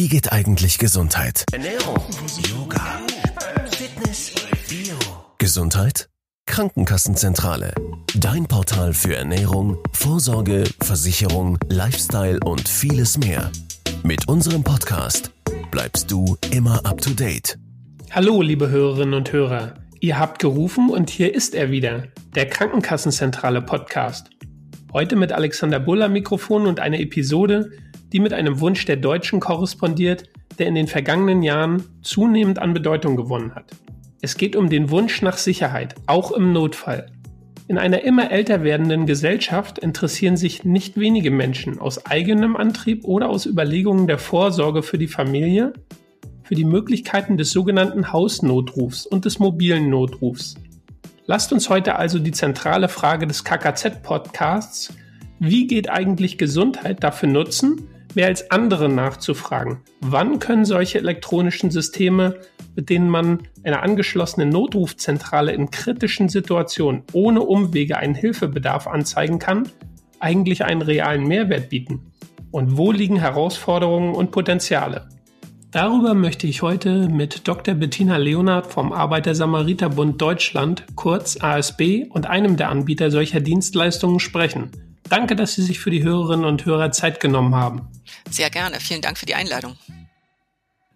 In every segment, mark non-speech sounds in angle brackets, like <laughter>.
Wie geht eigentlich Gesundheit? Ernährung, Yoga, Fitness, Bio. Gesundheit? Krankenkassenzentrale. Dein Portal für Ernährung, Vorsorge, Versicherung, Lifestyle und vieles mehr. Mit unserem Podcast bleibst du immer up to date. Hallo, liebe Hörerinnen und Hörer. Ihr habt gerufen und hier ist er wieder, der Krankenkassenzentrale Podcast. Heute mit Alexander Buller Mikrofon und einer Episode, die mit einem Wunsch der Deutschen korrespondiert, der in den vergangenen Jahren zunehmend an Bedeutung gewonnen hat. Es geht um den Wunsch nach Sicherheit, auch im Notfall. In einer immer älter werdenden Gesellschaft interessieren sich nicht wenige Menschen aus eigenem Antrieb oder aus Überlegungen der Vorsorge für die Familie für die Möglichkeiten des sogenannten Hausnotrufs und des mobilen Notrufs. Lasst uns heute also die zentrale Frage des KKZ-Podcasts, wie geht eigentlich Gesundheit, dafür nutzen, mehr als andere nachzufragen. Wann können solche elektronischen Systeme, mit denen man einer angeschlossenen Notrufzentrale in kritischen Situationen ohne Umwege einen Hilfebedarf anzeigen kann, eigentlich einen realen Mehrwert bieten? Und wo liegen Herausforderungen und Potenziale? Darüber möchte ich heute mit Dr. Bettina Leonard vom Arbeiter-Samariter-Bund Deutschland, kurz ASB, und einem der Anbieter solcher Dienstleistungen sprechen. Danke, dass Sie sich für die Hörerinnen und Hörer Zeit genommen haben. Sehr gerne. Vielen Dank für die Einladung.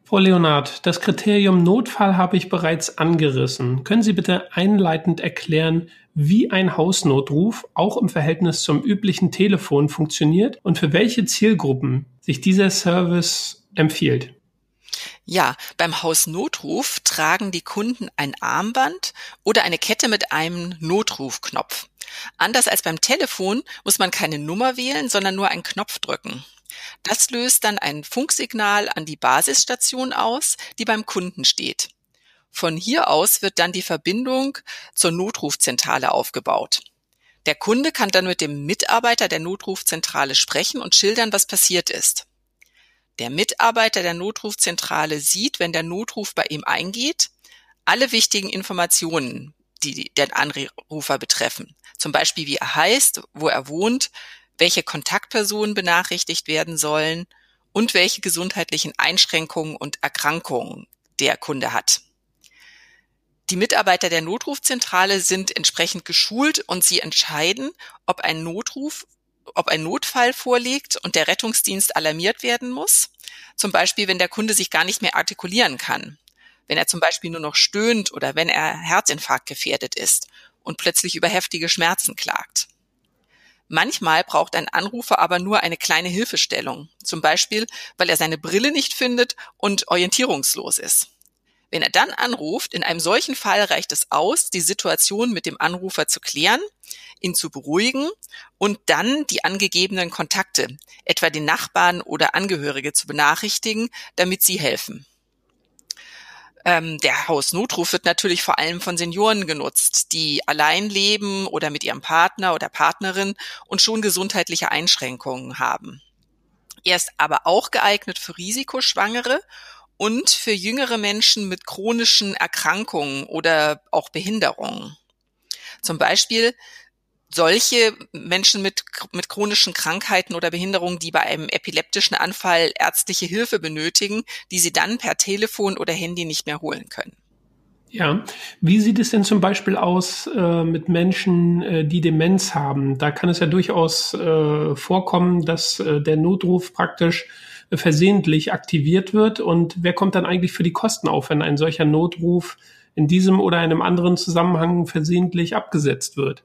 Frau Leonard, das Kriterium Notfall habe ich bereits angerissen. Können Sie bitte einleitend erklären, wie ein Hausnotruf auch im Verhältnis zum üblichen Telefon funktioniert und für welche Zielgruppen sich dieser Service empfiehlt? Ja, beim Hausnotruf tragen die Kunden ein Armband oder eine Kette mit einem Notrufknopf. Anders als beim Telefon muss man keine Nummer wählen, sondern nur einen Knopf drücken. Das löst dann ein Funksignal an die Basisstation aus, die beim Kunden steht. Von hier aus wird dann die Verbindung zur Notrufzentrale aufgebaut. Der Kunde kann dann mit dem Mitarbeiter der Notrufzentrale sprechen und schildern, was passiert ist. Der Mitarbeiter der Notrufzentrale sieht, wenn der Notruf bei ihm eingeht, alle wichtigen Informationen, die den Anrufer betreffen. Zum Beispiel, wie er heißt, wo er wohnt, welche Kontaktpersonen benachrichtigt werden sollen und welche gesundheitlichen Einschränkungen und Erkrankungen der Kunde hat. Die Mitarbeiter der Notrufzentrale sind entsprechend geschult und sie entscheiden, ob ein Notruf ob ein Notfall vorliegt und der Rettungsdienst alarmiert werden muss. Zum Beispiel, wenn der Kunde sich gar nicht mehr artikulieren kann. Wenn er zum Beispiel nur noch stöhnt oder wenn er Herzinfarkt gefährdet ist und plötzlich über heftige Schmerzen klagt. Manchmal braucht ein Anrufer aber nur eine kleine Hilfestellung, zum Beispiel, weil er seine Brille nicht findet und orientierungslos ist. Wenn er dann anruft, in einem solchen Fall reicht es aus, die Situation mit dem Anrufer zu klären, ihn zu beruhigen und dann die angegebenen Kontakte, etwa den Nachbarn oder Angehörige zu benachrichtigen, damit sie helfen. Ähm, der Hausnotruf wird natürlich vor allem von Senioren genutzt, die allein leben oder mit ihrem Partner oder Partnerin und schon gesundheitliche Einschränkungen haben. Er ist aber auch geeignet für Risikoschwangere und für jüngere Menschen mit chronischen Erkrankungen oder auch Behinderungen. Zum Beispiel solche Menschen mit, mit chronischen Krankheiten oder Behinderungen, die bei einem epileptischen Anfall ärztliche Hilfe benötigen, die sie dann per Telefon oder Handy nicht mehr holen können. Ja, wie sieht es denn zum Beispiel aus äh, mit Menschen, äh, die Demenz haben? Da kann es ja durchaus äh, vorkommen, dass äh, der Notruf praktisch versehentlich aktiviert wird. Und wer kommt dann eigentlich für die Kosten auf, wenn ein solcher Notruf in diesem oder einem anderen Zusammenhang versehentlich abgesetzt wird?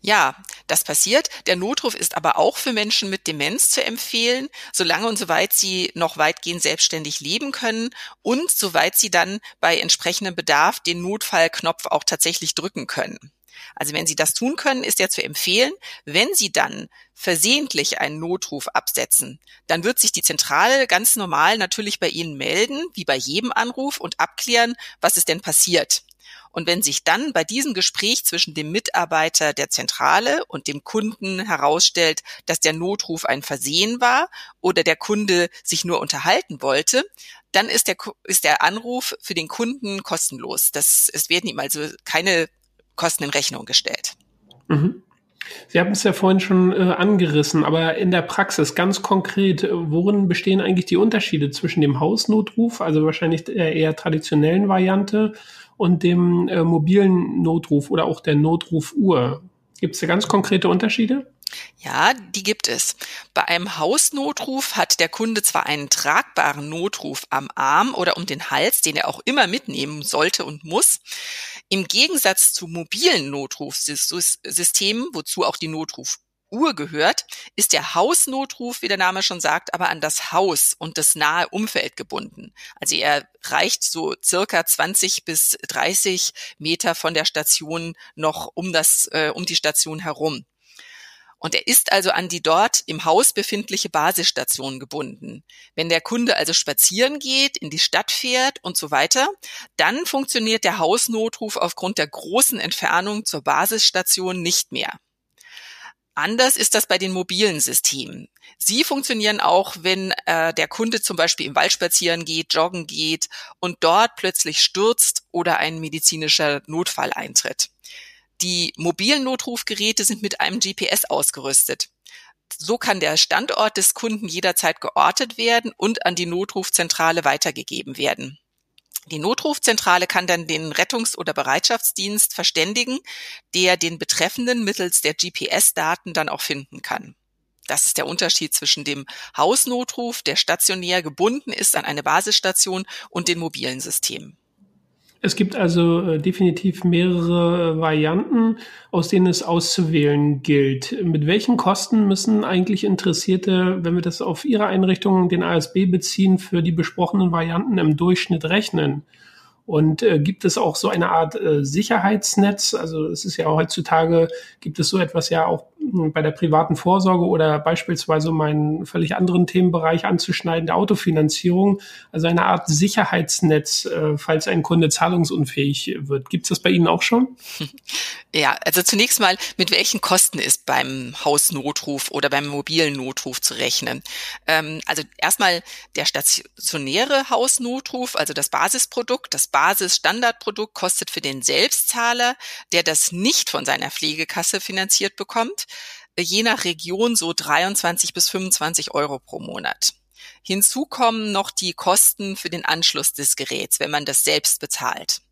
Ja, das passiert. Der Notruf ist aber auch für Menschen mit Demenz zu empfehlen, solange und soweit sie noch weitgehend selbstständig leben können und soweit sie dann bei entsprechendem Bedarf den Notfallknopf auch tatsächlich drücken können. Also wenn Sie das tun können, ist ja zu empfehlen, wenn Sie dann versehentlich einen Notruf absetzen, dann wird sich die Zentrale ganz normal natürlich bei Ihnen melden, wie bei jedem Anruf und abklären, was ist denn passiert. Und wenn sich dann bei diesem Gespräch zwischen dem Mitarbeiter der Zentrale und dem Kunden herausstellt, dass der Notruf ein Versehen war oder der Kunde sich nur unterhalten wollte, dann ist der, ist der Anruf für den Kunden kostenlos. Das, es werden ihm also keine Kosten in Rechnung gestellt. Mhm. Sie haben es ja vorhin schon äh, angerissen, aber in der Praxis ganz konkret, worin bestehen eigentlich die Unterschiede zwischen dem Hausnotruf, also wahrscheinlich der eher traditionellen Variante, und dem äh, mobilen Notruf oder auch der Notrufuhr? Gibt es da ganz konkrete Unterschiede? Ja, die gibt es. Bei einem Hausnotruf hat der Kunde zwar einen tragbaren Notruf am Arm oder um den Hals, den er auch immer mitnehmen sollte und muss. Im Gegensatz zu mobilen Notrufsystemen, wozu auch die Notrufuhr gehört, ist der Hausnotruf, wie der Name schon sagt, aber an das Haus und das nahe Umfeld gebunden. Also er reicht so circa 20 bis 30 Meter von der Station noch um das, äh, um die Station herum. Und er ist also an die dort im Haus befindliche Basisstation gebunden. Wenn der Kunde also spazieren geht, in die Stadt fährt und so weiter, dann funktioniert der Hausnotruf aufgrund der großen Entfernung zur Basisstation nicht mehr. Anders ist das bei den mobilen Systemen. Sie funktionieren auch, wenn äh, der Kunde zum Beispiel im Wald spazieren geht, joggen geht und dort plötzlich stürzt oder ein medizinischer Notfall eintritt. Die mobilen Notrufgeräte sind mit einem GPS ausgerüstet. So kann der Standort des Kunden jederzeit geortet werden und an die Notrufzentrale weitergegeben werden. Die Notrufzentrale kann dann den Rettungs- oder Bereitschaftsdienst verständigen, der den Betreffenden mittels der GPS-Daten dann auch finden kann. Das ist der Unterschied zwischen dem Hausnotruf, der stationär gebunden ist an eine Basisstation, und den mobilen Systemen. Es gibt also äh, definitiv mehrere äh, Varianten, aus denen es auszuwählen gilt. Mit welchen Kosten müssen eigentlich Interessierte, wenn wir das auf ihre Einrichtung, den ASB beziehen, für die besprochenen Varianten im Durchschnitt rechnen? Und äh, gibt es auch so eine Art äh, Sicherheitsnetz? Also es ist ja heutzutage, gibt es so etwas ja auch bei der privaten Vorsorge oder beispielsweise um einen völlig anderen Themenbereich anzuschneiden, der Autofinanzierung. Also eine Art Sicherheitsnetz, äh, falls ein Kunde zahlungsunfähig wird. Gibt es das bei Ihnen auch schon? <laughs> Ja, also zunächst mal, mit welchen Kosten ist beim Hausnotruf oder beim mobilen Notruf zu rechnen? Ähm, also erstmal der stationäre Hausnotruf, also das Basisprodukt, das Basisstandardprodukt kostet für den Selbstzahler, der das nicht von seiner Pflegekasse finanziert bekommt, je nach Region so 23 bis 25 Euro pro Monat. Hinzu kommen noch die Kosten für den Anschluss des Geräts, wenn man das selbst bezahlt.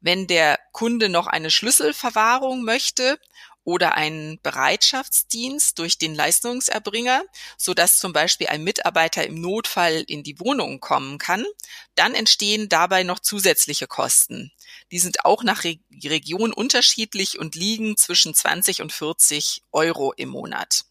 Wenn der Kunde noch eine Schlüsselverwahrung möchte oder einen Bereitschaftsdienst durch den Leistungserbringer, so dass zum Beispiel ein Mitarbeiter im Notfall in die Wohnung kommen kann, dann entstehen dabei noch zusätzliche Kosten. Die sind auch nach Re Region unterschiedlich und liegen zwischen 20 und 40 Euro im Monat.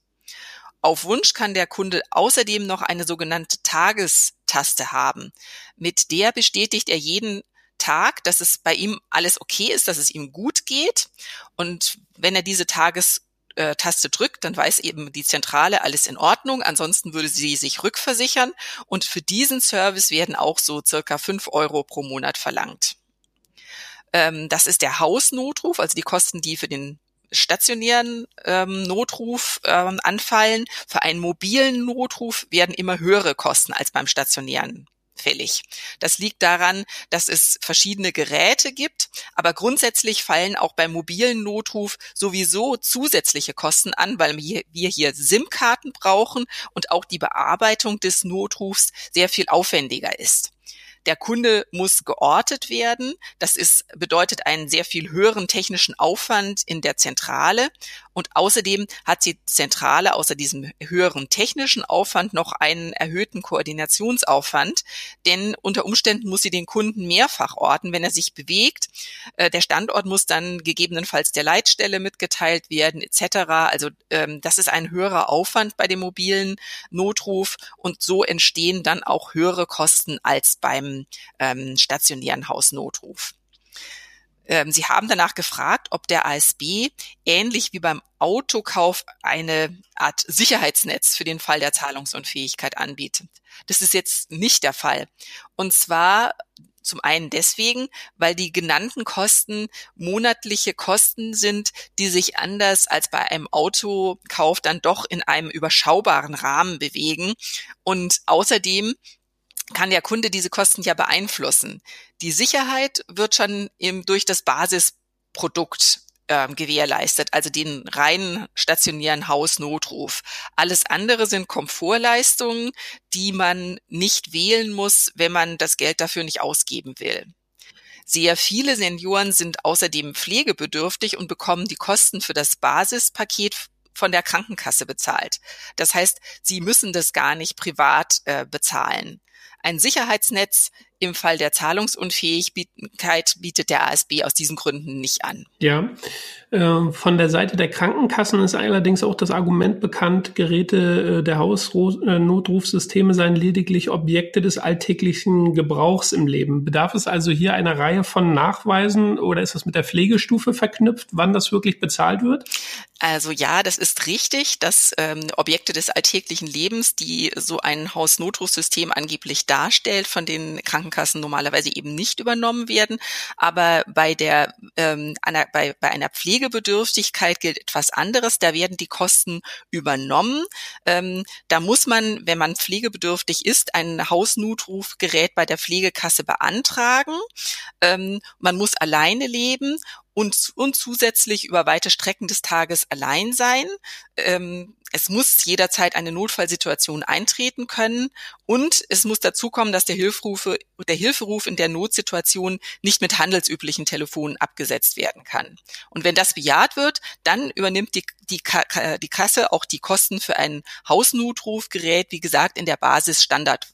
Auf Wunsch kann der Kunde außerdem noch eine sogenannte Tagestaste haben. Mit der bestätigt er jeden Tag, dass es bei ihm alles okay ist, dass es ihm gut geht. Und wenn er diese Tagestaste drückt, dann weiß eben die Zentrale alles in Ordnung. Ansonsten würde sie sich rückversichern. Und für diesen Service werden auch so circa fünf Euro pro Monat verlangt. Ähm, das ist der Hausnotruf, also die Kosten, die für den stationären ähm, Notruf ähm, anfallen. Für einen mobilen Notruf werden immer höhere Kosten als beim stationären fällig. Das liegt daran, dass es verschiedene Geräte gibt, aber grundsätzlich fallen auch beim mobilen Notruf sowieso zusätzliche Kosten an, weil wir hier SIM-Karten brauchen und auch die Bearbeitung des Notrufs sehr viel aufwendiger ist. Der Kunde muss geortet werden. Das ist, bedeutet einen sehr viel höheren technischen Aufwand in der Zentrale. Und außerdem hat die Zentrale außer diesem höheren technischen Aufwand noch einen erhöhten Koordinationsaufwand, denn unter Umständen muss sie den Kunden mehrfach orten, wenn er sich bewegt. Äh, der Standort muss dann gegebenenfalls der Leitstelle mitgeteilt werden etc. Also ähm, das ist ein höherer Aufwand bei dem mobilen Notruf und so entstehen dann auch höhere Kosten als beim ähm, stationären Hausnotruf. Ähm, Sie haben danach gefragt, ob der ASB ähnlich wie beim Autokauf eine Art Sicherheitsnetz für den Fall der Zahlungsunfähigkeit anbietet. Das ist jetzt nicht der Fall. Und zwar zum einen deswegen, weil die genannten Kosten monatliche Kosten sind, die sich anders als bei einem Autokauf dann doch in einem überschaubaren Rahmen bewegen. Und außerdem kann der Kunde diese Kosten ja beeinflussen. Die Sicherheit wird schon eben durch das Basisprodukt ähm, gewährleistet, also den reinen stationären Hausnotruf. Alles andere sind Komfortleistungen, die man nicht wählen muss, wenn man das Geld dafür nicht ausgeben will. Sehr viele Senioren sind außerdem pflegebedürftig und bekommen die Kosten für das Basispaket von der Krankenkasse bezahlt. Das heißt, sie müssen das gar nicht privat äh, bezahlen. Ein Sicherheitsnetz im Fall der Zahlungsunfähigkeit bietet der ASB aus diesen Gründen nicht an. Ja, äh, von der Seite der Krankenkassen ist allerdings auch das Argument bekannt, Geräte äh, der Hausnotrufsysteme seien lediglich Objekte des alltäglichen Gebrauchs im Leben. Bedarf es also hier einer Reihe von Nachweisen oder ist das mit der Pflegestufe verknüpft, wann das wirklich bezahlt wird? Also ja, das ist richtig, dass ähm, Objekte des alltäglichen Lebens, die so ein Hausnotrufsystem angeblich darstellt, von den Krankenkassen normalerweise eben nicht übernommen werden. Aber bei der ähm, einer, bei, bei einer Pflegebedürftigkeit gilt etwas anderes. Da werden die Kosten übernommen. Ähm, da muss man, wenn man pflegebedürftig ist, ein Hausnotrufgerät bei der Pflegekasse beantragen. Ähm, man muss alleine leben und, und zusätzlich über weite Strecken des Tages allein sein. Ähm, es muss jederzeit eine Notfallsituation eintreten können und es muss dazu kommen, dass der Hilferufe, der Hilferuf in der Notsituation nicht mit handelsüblichen Telefonen abgesetzt werden kann. Und wenn das bejaht wird, dann übernimmt die, die, die Kasse auch die Kosten für ein Hausnotrufgerät, wie gesagt, in der Basis Standard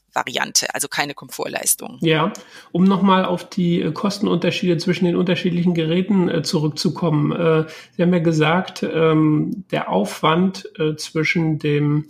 also keine Komfortleistung. Ja, um nochmal auf die äh, Kostenunterschiede zwischen den unterschiedlichen Geräten äh, zurückzukommen. Äh, Sie haben ja gesagt, ähm, der Aufwand zwischen dem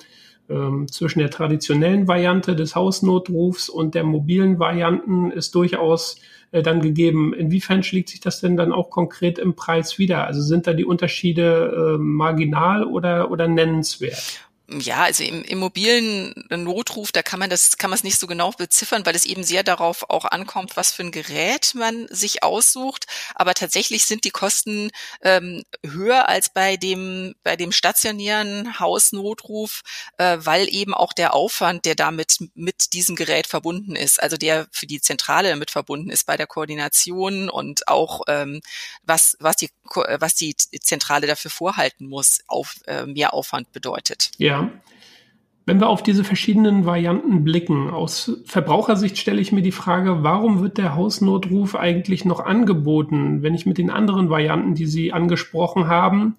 ähm, zwischen der traditionellen Variante des Hausnotrufs und der mobilen Varianten ist durchaus äh, dann gegeben. Inwiefern schlägt sich das denn dann auch konkret im Preis wieder? Also sind da die Unterschiede äh, marginal oder, oder nennenswert? Ja, also im, im mobilen Notruf, da kann man das, kann man es nicht so genau beziffern, weil es eben sehr darauf auch ankommt, was für ein Gerät man sich aussucht. Aber tatsächlich sind die Kosten ähm, höher als bei dem, bei dem stationären Hausnotruf, äh, weil eben auch der Aufwand, der damit mit diesem Gerät verbunden ist, also der für die Zentrale damit verbunden ist bei der Koordination und auch ähm, was, was die, was die Zentrale dafür vorhalten muss, auf äh, mehr Aufwand bedeutet. Ja. Wenn wir auf diese verschiedenen Varianten blicken, aus Verbrauchersicht stelle ich mir die Frage, warum wird der Hausnotruf eigentlich noch angeboten, wenn ich mit den anderen Varianten, die Sie angesprochen haben,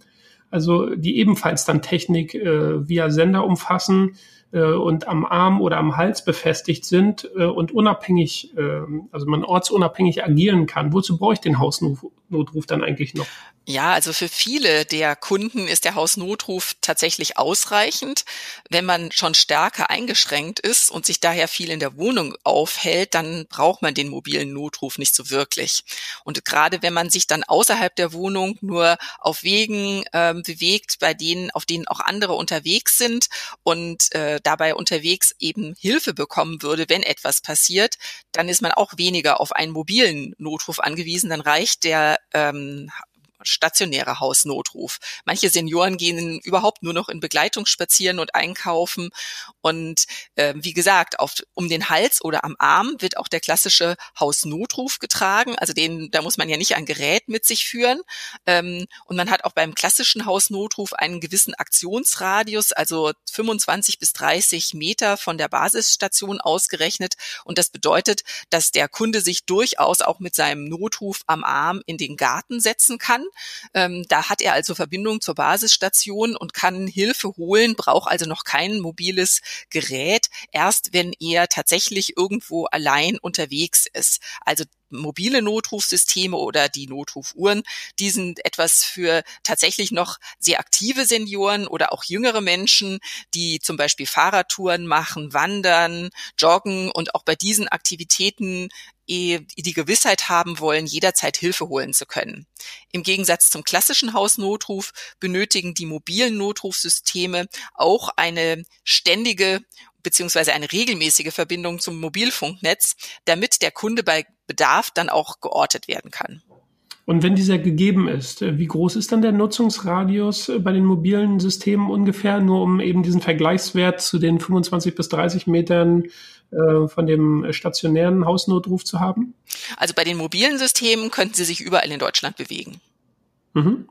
also die ebenfalls dann Technik äh, via Sender umfassen, äh, und am Arm oder am Hals befestigt sind äh, und unabhängig, äh, also man ortsunabhängig agieren kann. Wozu brauche ich den Hausnotruf dann eigentlich noch? Ja, also für viele der Kunden ist der Hausnotruf tatsächlich ausreichend. Wenn man schon stärker eingeschränkt ist und sich daher viel in der Wohnung aufhält, dann braucht man den mobilen Notruf nicht so wirklich. Und gerade wenn man sich dann außerhalb der Wohnung nur auf Wegen äh, bewegt, bei denen, auf denen auch andere unterwegs sind und äh, dabei unterwegs eben Hilfe bekommen würde, wenn etwas passiert, dann ist man auch weniger auf einen mobilen Notruf angewiesen. Dann reicht der ähm, stationärer Hausnotruf. Manche Senioren gehen überhaupt nur noch in Begleitung spazieren und einkaufen. Und äh, wie gesagt, auf, um den Hals oder am Arm wird auch der klassische Hausnotruf getragen. Also den, da muss man ja nicht ein Gerät mit sich führen. Ähm, und man hat auch beim klassischen Hausnotruf einen gewissen Aktionsradius, also 25 bis 30 Meter von der Basisstation ausgerechnet. Und das bedeutet, dass der Kunde sich durchaus auch mit seinem Notruf am Arm in den Garten setzen kann ähm, da hat er also Verbindung zur Basisstation und kann Hilfe holen, braucht also noch kein mobiles Gerät, erst wenn er tatsächlich irgendwo allein unterwegs ist. Also mobile Notrufsysteme oder die Notrufuhren, die sind etwas für tatsächlich noch sehr aktive Senioren oder auch jüngere Menschen, die zum Beispiel Fahrradtouren machen, wandern, joggen und auch bei diesen Aktivitäten die Gewissheit haben wollen, jederzeit Hilfe holen zu können. Im Gegensatz zum klassischen Hausnotruf benötigen die mobilen Notrufsysteme auch eine ständige beziehungsweise eine regelmäßige Verbindung zum Mobilfunknetz, damit der Kunde bei Bedarf dann auch geortet werden kann. Und wenn dieser gegeben ist, äh, wie groß ist dann der Nutzungsradius äh, bei den mobilen Systemen ungefähr, nur um eben diesen Vergleichswert zu den 25 bis 30 Metern äh, von dem stationären Hausnotruf zu haben? Also bei den mobilen Systemen könnten sie sich überall in Deutschland bewegen. Mhm.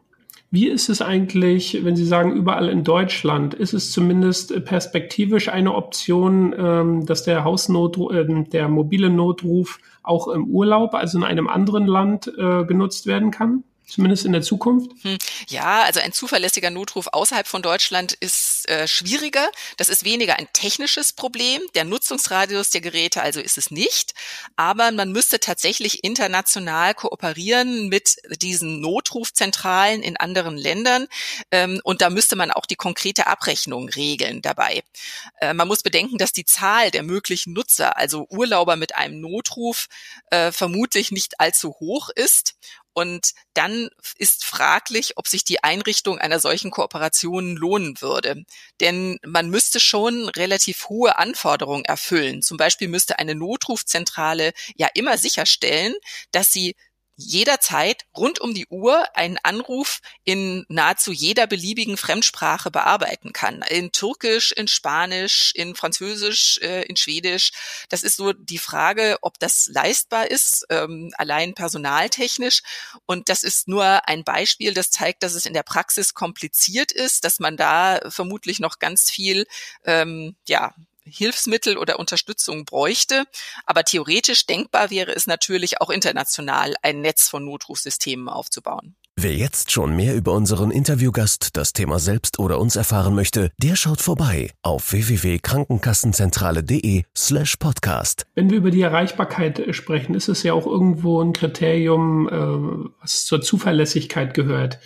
Wie ist es eigentlich, wenn Sie sagen, überall in Deutschland, ist es zumindest perspektivisch eine Option, ähm, dass der Hausnotruf, äh, der mobile Notruf auch im Urlaub, also in einem anderen Land, äh, genutzt werden kann? Zumindest in der Zukunft? Hm. Ja, also ein zuverlässiger Notruf außerhalb von Deutschland ist äh, schwieriger. Das ist weniger ein technisches Problem. Der Nutzungsradius der Geräte also ist es nicht. Aber man müsste tatsächlich international kooperieren mit diesen Notrufzentralen in anderen Ländern. Ähm, und da müsste man auch die konkrete Abrechnung regeln dabei. Äh, man muss bedenken, dass die Zahl der möglichen Nutzer, also Urlauber mit einem Notruf, äh, vermutlich nicht allzu hoch ist. Und dann ist fraglich, ob sich die Einrichtung einer solchen Kooperation lohnen würde. Denn man müsste schon relativ hohe Anforderungen erfüllen. Zum Beispiel müsste eine Notrufzentrale ja immer sicherstellen, dass sie jederzeit rund um die Uhr einen Anruf in nahezu jeder beliebigen Fremdsprache bearbeiten kann. In Türkisch, in Spanisch, in Französisch, äh, in Schwedisch. Das ist so die Frage, ob das leistbar ist, ähm, allein personaltechnisch. Und das ist nur ein Beispiel, das zeigt, dass es in der Praxis kompliziert ist, dass man da vermutlich noch ganz viel ähm, ja, Hilfsmittel oder Unterstützung bräuchte. Aber theoretisch denkbar wäre es natürlich auch international ein Netz von Notrufsystemen aufzubauen. Wer jetzt schon mehr über unseren Interviewgast, das Thema selbst oder uns erfahren möchte, der schaut vorbei auf www.krankenkassenzentrale.de slash podcast. Wenn wir über die Erreichbarkeit sprechen, ist es ja auch irgendwo ein Kriterium, äh, was zur Zuverlässigkeit gehört.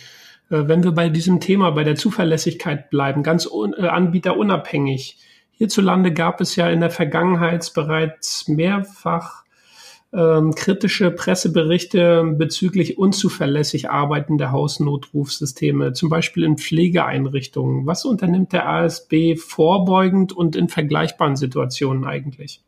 Äh, wenn wir bei diesem Thema, bei der Zuverlässigkeit bleiben, ganz äh, anbieterunabhängig, Hierzulande gab es ja in der Vergangenheit bereits mehrfach ähm, kritische Presseberichte bezüglich unzuverlässig arbeitender Hausnotrufsysteme, zum Beispiel in Pflegeeinrichtungen. Was unternimmt der ASB vorbeugend und in vergleichbaren Situationen eigentlich?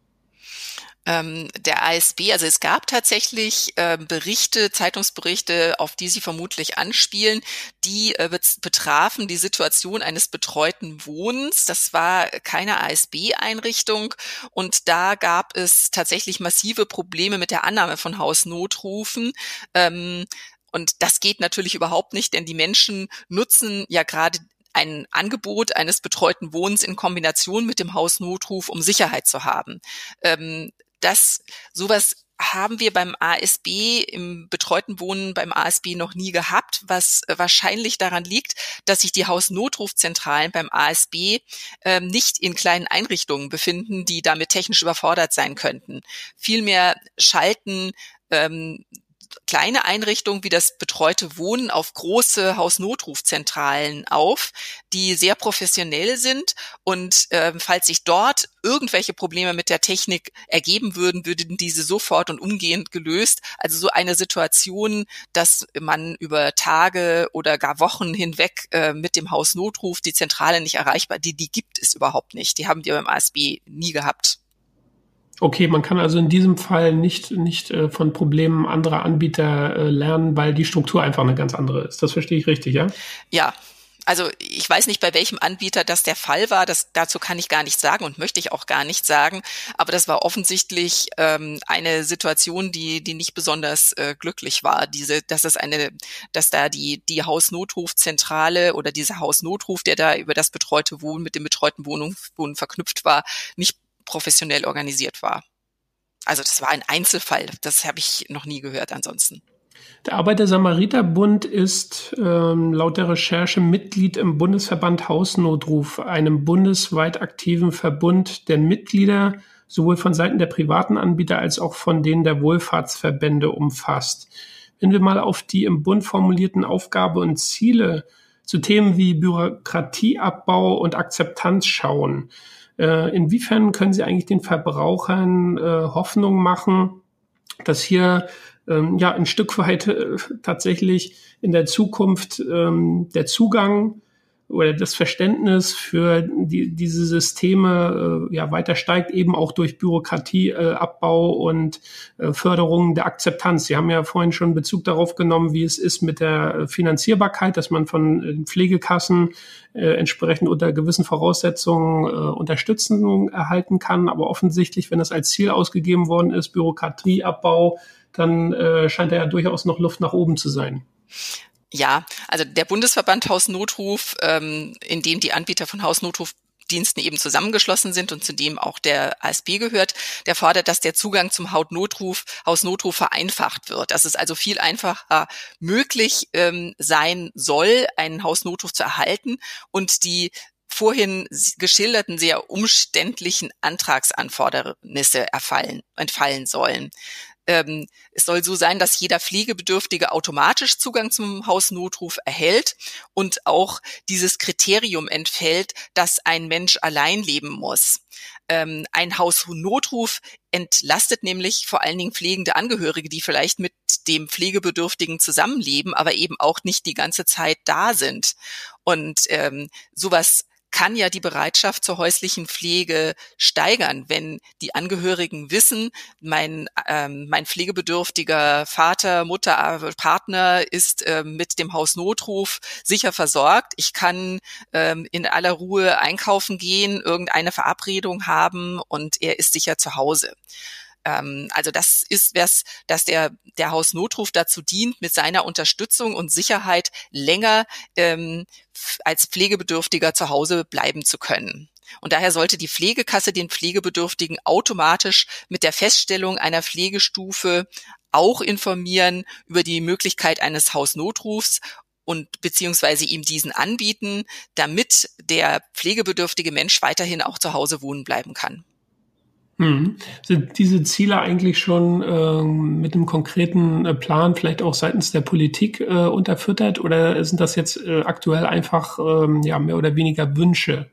Ähm, der ASB, also es gab tatsächlich äh, Berichte, Zeitungsberichte, auf die Sie vermutlich anspielen, die äh, betrafen die Situation eines betreuten Wohnens. Das war keine ASB-Einrichtung und da gab es tatsächlich massive Probleme mit der Annahme von Hausnotrufen. Ähm, und das geht natürlich überhaupt nicht, denn die Menschen nutzen ja gerade ein Angebot eines betreuten Wohnens in Kombination mit dem Hausnotruf, um Sicherheit zu haben. Ähm, dass sowas haben wir beim ASB im betreuten Wohnen beim ASB noch nie gehabt, was wahrscheinlich daran liegt, dass sich die Hausnotrufzentralen beim ASB äh, nicht in kleinen Einrichtungen befinden, die damit technisch überfordert sein könnten. Vielmehr schalten ähm, kleine Einrichtungen wie das betreute Wohnen auf große Hausnotrufzentralen auf, die sehr professionell sind. Und äh, falls sich dort irgendwelche Probleme mit der Technik ergeben würden, würden diese sofort und umgehend gelöst. Also so eine Situation, dass man über Tage oder gar Wochen hinweg äh, mit dem Hausnotruf die Zentrale nicht erreichbar, die, die gibt es überhaupt nicht. Die haben wir beim ASB nie gehabt. Okay, man kann also in diesem Fall nicht, nicht äh, von Problemen anderer Anbieter äh, lernen, weil die Struktur einfach eine ganz andere ist. Das verstehe ich richtig, ja? Ja. Also ich weiß nicht, bei welchem Anbieter das der Fall war. Das, dazu kann ich gar nichts sagen und möchte ich auch gar nicht sagen. Aber das war offensichtlich ähm, eine Situation, die, die nicht besonders äh, glücklich war. Diese, dass es eine, dass da die, die Hausnotrufzentrale oder dieser Hausnotruf, der da über das betreute Wohnen mit dem betreuten Wohnung, verknüpft war, nicht professionell organisiert war. Also das war ein Einzelfall, das habe ich noch nie gehört ansonsten. Der Arbeiter-Samariter-Bund ist ähm, laut der Recherche Mitglied im Bundesverband Hausnotruf, einem bundesweit aktiven Verbund der Mitglieder sowohl von Seiten der privaten Anbieter als auch von denen der Wohlfahrtsverbände umfasst. Wenn wir mal auf die im Bund formulierten Aufgabe und Ziele zu Themen wie Bürokratieabbau und Akzeptanz schauen, äh, inwiefern können Sie eigentlich den Verbrauchern äh, Hoffnung machen, dass hier ähm, ja ein Stück weit äh, tatsächlich in der Zukunft ähm, der Zugang oder das Verständnis für die, diese Systeme äh, ja weiter steigt, eben auch durch Bürokratieabbau äh, und äh, Förderung der Akzeptanz. Sie haben ja vorhin schon Bezug darauf genommen, wie es ist mit der Finanzierbarkeit, dass man von äh, Pflegekassen äh, entsprechend unter gewissen Voraussetzungen äh, Unterstützung erhalten kann. Aber offensichtlich, wenn das als Ziel ausgegeben worden ist, Bürokratieabbau, dann äh, scheint da ja durchaus noch Luft nach oben zu sein. Ja, also der Bundesverband Hausnotruf, ähm, in dem die Anbieter von Hausnotruf Diensten eben zusammengeschlossen sind und zu dem auch der ASB gehört, der fordert, dass der Zugang zum Hautnotruf, Hausnotruf vereinfacht wird, dass es also viel einfacher möglich ähm, sein soll, einen Hausnotruf zu erhalten und die vorhin geschilderten sehr umständlichen Antragsanfordernisse erfallen, entfallen sollen ähm, es soll so sein, dass jeder Pflegebedürftige automatisch Zugang zum Hausnotruf erhält und auch dieses Kriterium entfällt, dass ein Mensch allein leben muss. Ähm, ein Hausnotruf entlastet nämlich vor allen Dingen pflegende Angehörige, die vielleicht mit dem Pflegebedürftigen zusammenleben, aber eben auch nicht die ganze Zeit da sind. Und ähm, sowas kann ja die Bereitschaft zur häuslichen Pflege steigern, wenn die Angehörigen wissen, mein, ähm, mein pflegebedürftiger Vater, Mutter, äh, Partner ist äh, mit dem Hausnotruf sicher versorgt. Ich kann ähm, in aller Ruhe einkaufen gehen, irgendeine Verabredung haben und er ist sicher zu Hause ähm, also das ist was, dass der, der Hausnotruf dazu dient, mit seiner Unterstützung und Sicherheit länger ähm, als Pflegebedürftiger zu Hause bleiben zu können. Und daher sollte die Pflegekasse den Pflegebedürftigen automatisch mit der Feststellung einer Pflegestufe auch informieren über die Möglichkeit eines Hausnotrufs und beziehungsweise ihm diesen anbieten, damit der pflegebedürftige Mensch weiterhin auch zu Hause wohnen bleiben kann. Hm. Sind diese Ziele eigentlich schon ähm, mit einem konkreten äh, Plan, vielleicht auch seitens der Politik äh, unterfüttert oder sind das jetzt äh, aktuell einfach ähm, ja, mehr oder weniger Wünsche?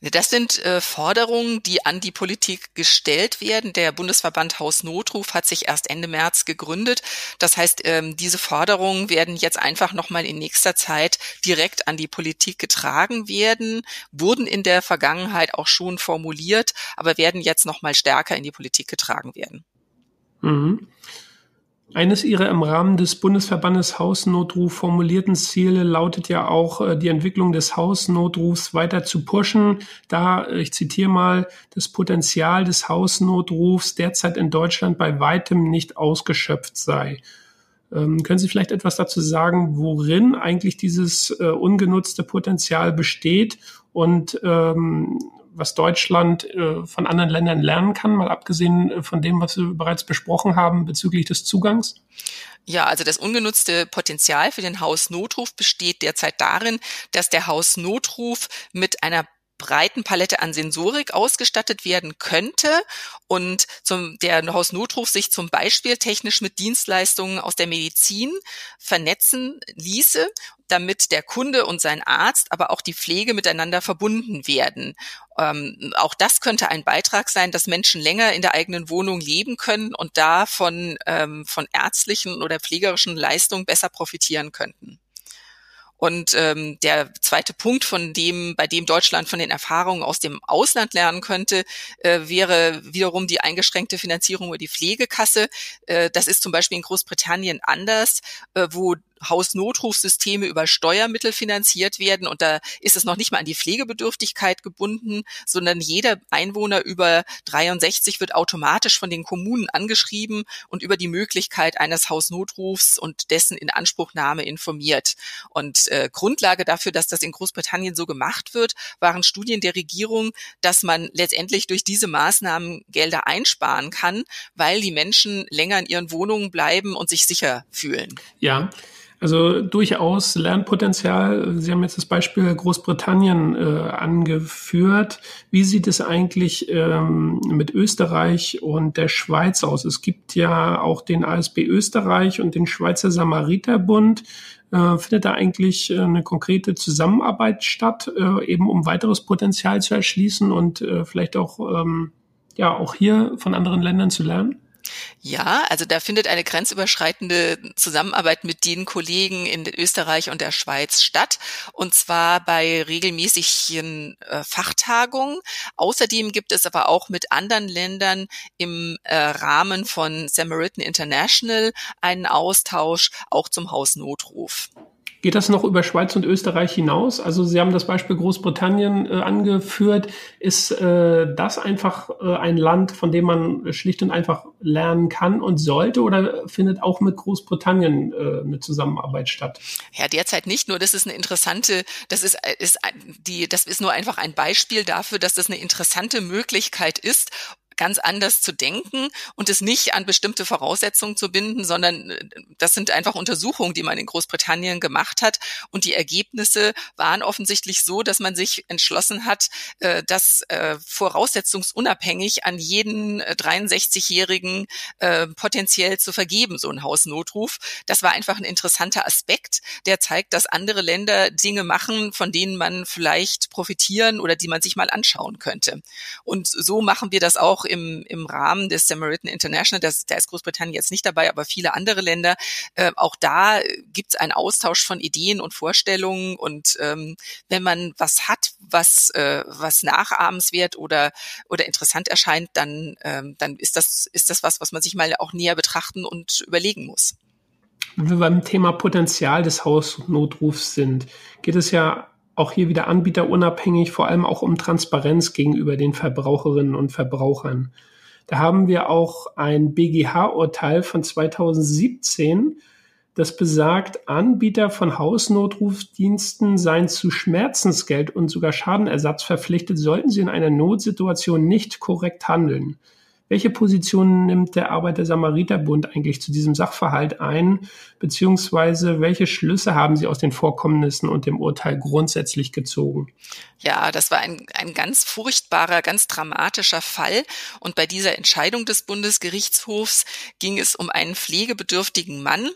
Das sind äh, Forderungen, die an die Politik gestellt werden. Der Bundesverband Haus Notruf hat sich erst Ende März gegründet. Das heißt, ähm, diese Forderungen werden jetzt einfach nochmal in nächster Zeit direkt an die Politik getragen werden, wurden in der Vergangenheit auch schon formuliert, aber werden jetzt nochmal stärker in die Politik getragen werden. Mhm. Eines ihrer im Rahmen des Bundesverbandes Hausnotruf formulierten Ziele lautet ja auch, äh, die Entwicklung des Hausnotrufs weiter zu pushen, da, äh, ich zitiere mal, das Potenzial des Hausnotrufs derzeit in Deutschland bei weitem nicht ausgeschöpft sei. Ähm, können Sie vielleicht etwas dazu sagen, worin eigentlich dieses äh, ungenutzte Potenzial besteht und ähm, was Deutschland äh, von anderen Ländern lernen kann, mal abgesehen äh, von dem, was wir bereits besprochen haben bezüglich des Zugangs? Ja, also das ungenutzte Potenzial für den Hausnotruf besteht derzeit darin, dass der Hausnotruf mit einer breiten Palette an Sensorik ausgestattet werden könnte und zum, der Hausnotruf sich zum Beispiel technisch mit Dienstleistungen aus der Medizin vernetzen ließe, damit der Kunde und sein Arzt, aber auch die Pflege miteinander verbunden werden. Ähm, auch das könnte ein Beitrag sein, dass Menschen länger in der eigenen Wohnung leben können und da von, ähm, von ärztlichen oder pflegerischen Leistungen besser profitieren könnten. Und ähm, der zweite Punkt, von dem, bei dem Deutschland von den Erfahrungen aus dem Ausland lernen könnte, äh, wäre wiederum die eingeschränkte Finanzierung über die Pflegekasse. Äh, das ist zum Beispiel in Großbritannien anders, äh, wo Hausnotrufsysteme über Steuermittel finanziert werden. Und da ist es noch nicht mal an die Pflegebedürftigkeit gebunden, sondern jeder Einwohner über 63 wird automatisch von den Kommunen angeschrieben und über die Möglichkeit eines Hausnotrufs und dessen Inanspruchnahme informiert. Und äh, Grundlage dafür, dass das in Großbritannien so gemacht wird, waren Studien der Regierung, dass man letztendlich durch diese Maßnahmen Gelder einsparen kann, weil die Menschen länger in ihren Wohnungen bleiben und sich sicher fühlen. Ja. Also durchaus Lernpotenzial. Sie haben jetzt das Beispiel Großbritannien äh, angeführt. Wie sieht es eigentlich ähm, mit Österreich und der Schweiz aus? Es gibt ja auch den ASB Österreich und den Schweizer Samariterbund. Äh, findet da eigentlich äh, eine konkrete Zusammenarbeit statt, äh, eben um weiteres Potenzial zu erschließen und äh, vielleicht auch ähm, ja auch hier von anderen Ländern zu lernen? Ja, also da findet eine grenzüberschreitende Zusammenarbeit mit den Kollegen in Österreich und der Schweiz statt, und zwar bei regelmäßigen äh, Fachtagungen. Außerdem gibt es aber auch mit anderen Ländern im äh, Rahmen von Samaritan International einen Austausch auch zum Hausnotruf. Geht das noch über Schweiz und Österreich hinaus? Also Sie haben das Beispiel Großbritannien äh, angeführt. Ist äh, das einfach äh, ein Land, von dem man schlicht und einfach lernen kann und sollte? Oder findet auch mit Großbritannien äh, eine Zusammenarbeit statt? Ja, derzeit nicht. Nur das ist eine interessante, das ist, ist die, das ist nur einfach ein Beispiel dafür, dass das eine interessante Möglichkeit ist, ganz anders zu denken und es nicht an bestimmte Voraussetzungen zu binden, sondern äh, das sind einfach Untersuchungen, die man in Großbritannien gemacht hat. Und die Ergebnisse waren offensichtlich so, dass man sich entschlossen hat, äh, das äh, voraussetzungsunabhängig an jeden 63-Jährigen potenziell zu vergeben, so ein Hausnotruf. Das war einfach ein interessanter Aspekt, der zeigt, dass andere Länder Dinge machen, von denen man vielleicht profitieren oder die man sich mal anschauen könnte. Und so machen wir das auch im, im Rahmen des Samaritan International, das, da ist Großbritannien jetzt nicht dabei, aber viele andere Länder, äh, auch da gibt es einen Austausch von Ideen und Vorstellungen und ähm, wenn man was hat, was, äh, was nachahmenswert oder, oder interessant erscheint, dann, ähm, dann ist das, ist das was, was man sich mal auch näher betrachten und überlegen muss. Wenn wir beim Thema Potenzial des Hausnotrufs sind, geht es ja auch hier wieder anbieterunabhängig, vor allem auch um Transparenz gegenüber den Verbraucherinnen und Verbrauchern. Da haben wir auch ein BGH-Urteil von 2017, das besagt, Anbieter von Hausnotrufdiensten seien zu Schmerzensgeld und sogar Schadenersatz verpflichtet, sollten sie in einer Notsituation nicht korrekt handeln. Welche Position nimmt der Arbeiter-Samariter-Bund eigentlich zu diesem Sachverhalt ein, beziehungsweise welche Schlüsse haben Sie aus den Vorkommnissen und dem Urteil grundsätzlich gezogen? Ja, das war ein, ein ganz furchtbarer, ganz dramatischer Fall. Und bei dieser Entscheidung des Bundesgerichtshofs ging es um einen pflegebedürftigen Mann,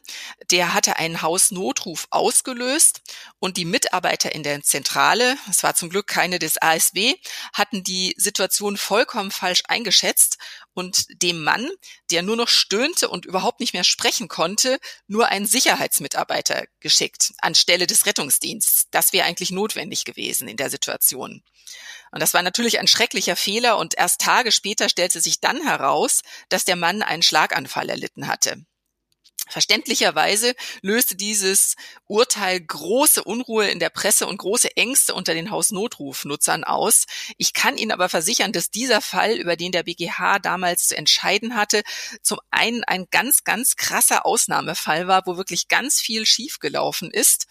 der hatte einen Hausnotruf ausgelöst. Und die Mitarbeiter in der Zentrale, es war zum Glück keine des ASB, hatten die Situation vollkommen falsch eingeschätzt und dem Mann, der nur noch stöhnte und überhaupt nicht mehr sprechen konnte, nur einen Sicherheitsmitarbeiter geschickt anstelle des Rettungsdienstes. Das wäre eigentlich notwendig gewesen in der Situation. Und das war natürlich ein schrecklicher Fehler und erst Tage später stellte sich dann heraus, dass der Mann einen Schlaganfall erlitten hatte. Verständlicherweise löste dieses Urteil große Unruhe in der Presse und große Ängste unter den Hausnotrufnutzern aus. Ich kann Ihnen aber versichern, dass dieser Fall, über den der BGH damals zu entscheiden hatte, zum einen ein ganz, ganz krasser Ausnahmefall war, wo wirklich ganz viel schiefgelaufen ist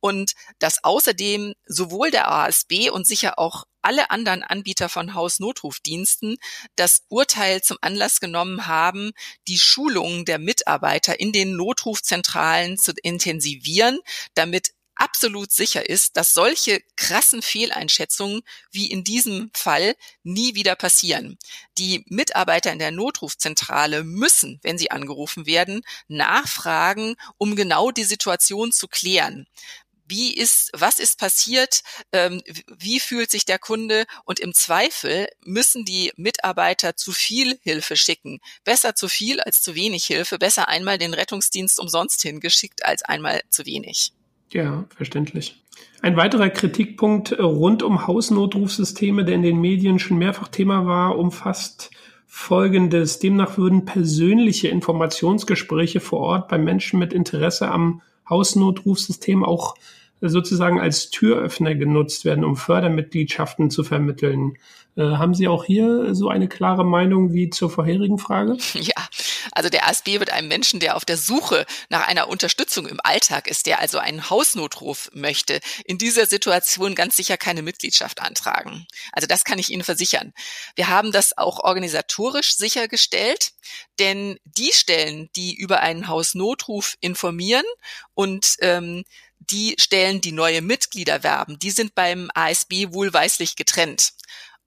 und dass außerdem sowohl der ASB und sicher auch alle anderen Anbieter von Hausnotrufdiensten das Urteil zum Anlass genommen haben, die Schulungen der Mitarbeiter in den Notrufzentralen zu intensivieren, damit absolut sicher ist, dass solche krassen Fehleinschätzungen wie in diesem Fall nie wieder passieren. Die Mitarbeiter in der Notrufzentrale müssen, wenn sie angerufen werden, nachfragen, um genau die Situation zu klären wie ist, was ist passiert, ähm, wie fühlt sich der Kunde und im Zweifel müssen die Mitarbeiter zu viel Hilfe schicken. Besser zu viel als zu wenig Hilfe, besser einmal den Rettungsdienst umsonst hingeschickt als einmal zu wenig. Ja, verständlich. Ein weiterer Kritikpunkt rund um Hausnotrufsysteme, der in den Medien schon mehrfach Thema war, umfasst Folgendes. Demnach würden persönliche Informationsgespräche vor Ort bei Menschen mit Interesse am Hausnotrufsystem auch sozusagen als Türöffner genutzt werden, um Fördermitgliedschaften zu vermitteln. Äh, haben Sie auch hier so eine klare Meinung wie zur vorherigen Frage? <laughs> Ja, also der ASB wird einem Menschen, der auf der Suche nach einer Unterstützung im Alltag ist, der also einen Hausnotruf möchte, in dieser Situation ganz sicher keine Mitgliedschaft antragen. Also das kann ich Ihnen versichern. Wir haben das auch organisatorisch sichergestellt, denn die Stellen, die über einen Hausnotruf informieren und ähm, die Stellen, die neue Mitglieder werben, die sind beim ASB wohlweislich getrennt.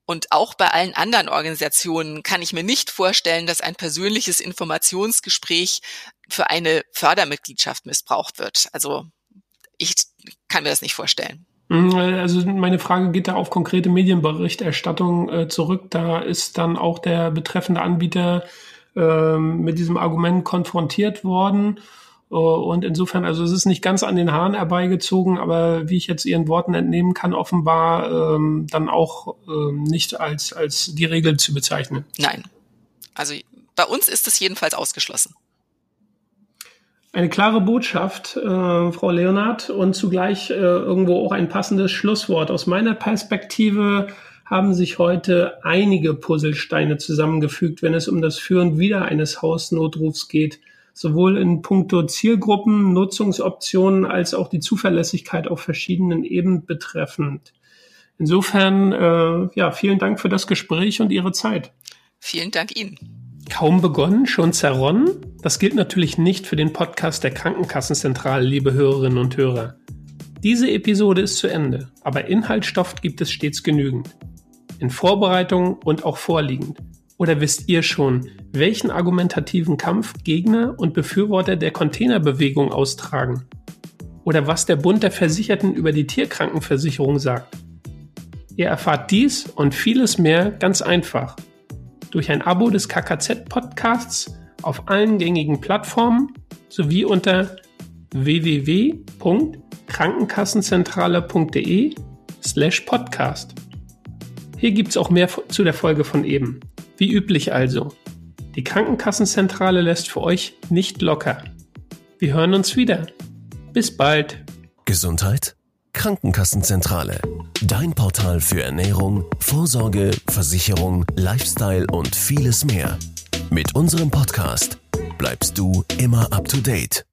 Und auch bei allen anderen Organisationen kann ich mir nicht vorstellen, dass ein persönliches Informationsgespräch für eine Fördermitgliedschaft missbraucht wird. Also ich kann mir das nicht vorstellen. Mhm, also meine Frage geht da auf konkrete Medienberichterstattung äh, zurück. Da ist dann auch der betreffende Anbieter äh, mit diesem Argument konfrontiert worden und insofern, also es ist nicht ganz an den Haaren herbeigezogen, aber wie ich jetzt Ihren Worten entnehmen kann, offenbar ähm, dann auch ähm, nicht als, als die Regel zu bezeichnen. Nein. Also bei uns ist es jedenfalls ausgeschlossen. Eine klare Botschaft, äh, Frau Leonard, und zugleich äh, irgendwo auch ein passendes Schlusswort. Aus meiner Perspektive haben sich heute einige Puzzlesteine zusammengefügt, wenn es um das Führen wieder eines Hausnotrufs geht, sowohl in puncto Zielgruppen, Nutzungsoptionen als auch die Zuverlässigkeit auf verschiedenen Ebenen betreffend. Insofern, äh, ja, vielen Dank für das Gespräch und Ihre Zeit. Vielen Dank Ihnen. Kaum begonnen, schon zerronnen? Das gilt natürlich nicht für den Podcast der Krankenkassenzentrale, liebe Hörerinnen und Hörer. Diese Episode ist zu Ende, aber Inhaltsstoff gibt es stets genügend. In Vorbereitung und auch vorliegend. Oder wisst ihr schon, welchen argumentativen Kampf Gegner und Befürworter der Containerbewegung austragen? Oder was der Bund der Versicherten über die Tierkrankenversicherung sagt? Ihr erfahrt dies und vieles mehr ganz einfach durch ein Abo des KKZ-Podcasts auf allen gängigen Plattformen sowie unter www.krankenkassenzentrale.de slash podcast. Hier gibt's auch mehr zu der Folge von eben. Wie üblich also. Die Krankenkassenzentrale lässt für euch nicht locker. Wir hören uns wieder. Bis bald. Gesundheit? Krankenkassenzentrale. Dein Portal für Ernährung, Vorsorge, Versicherung, Lifestyle und vieles mehr. Mit unserem Podcast bleibst du immer up to date.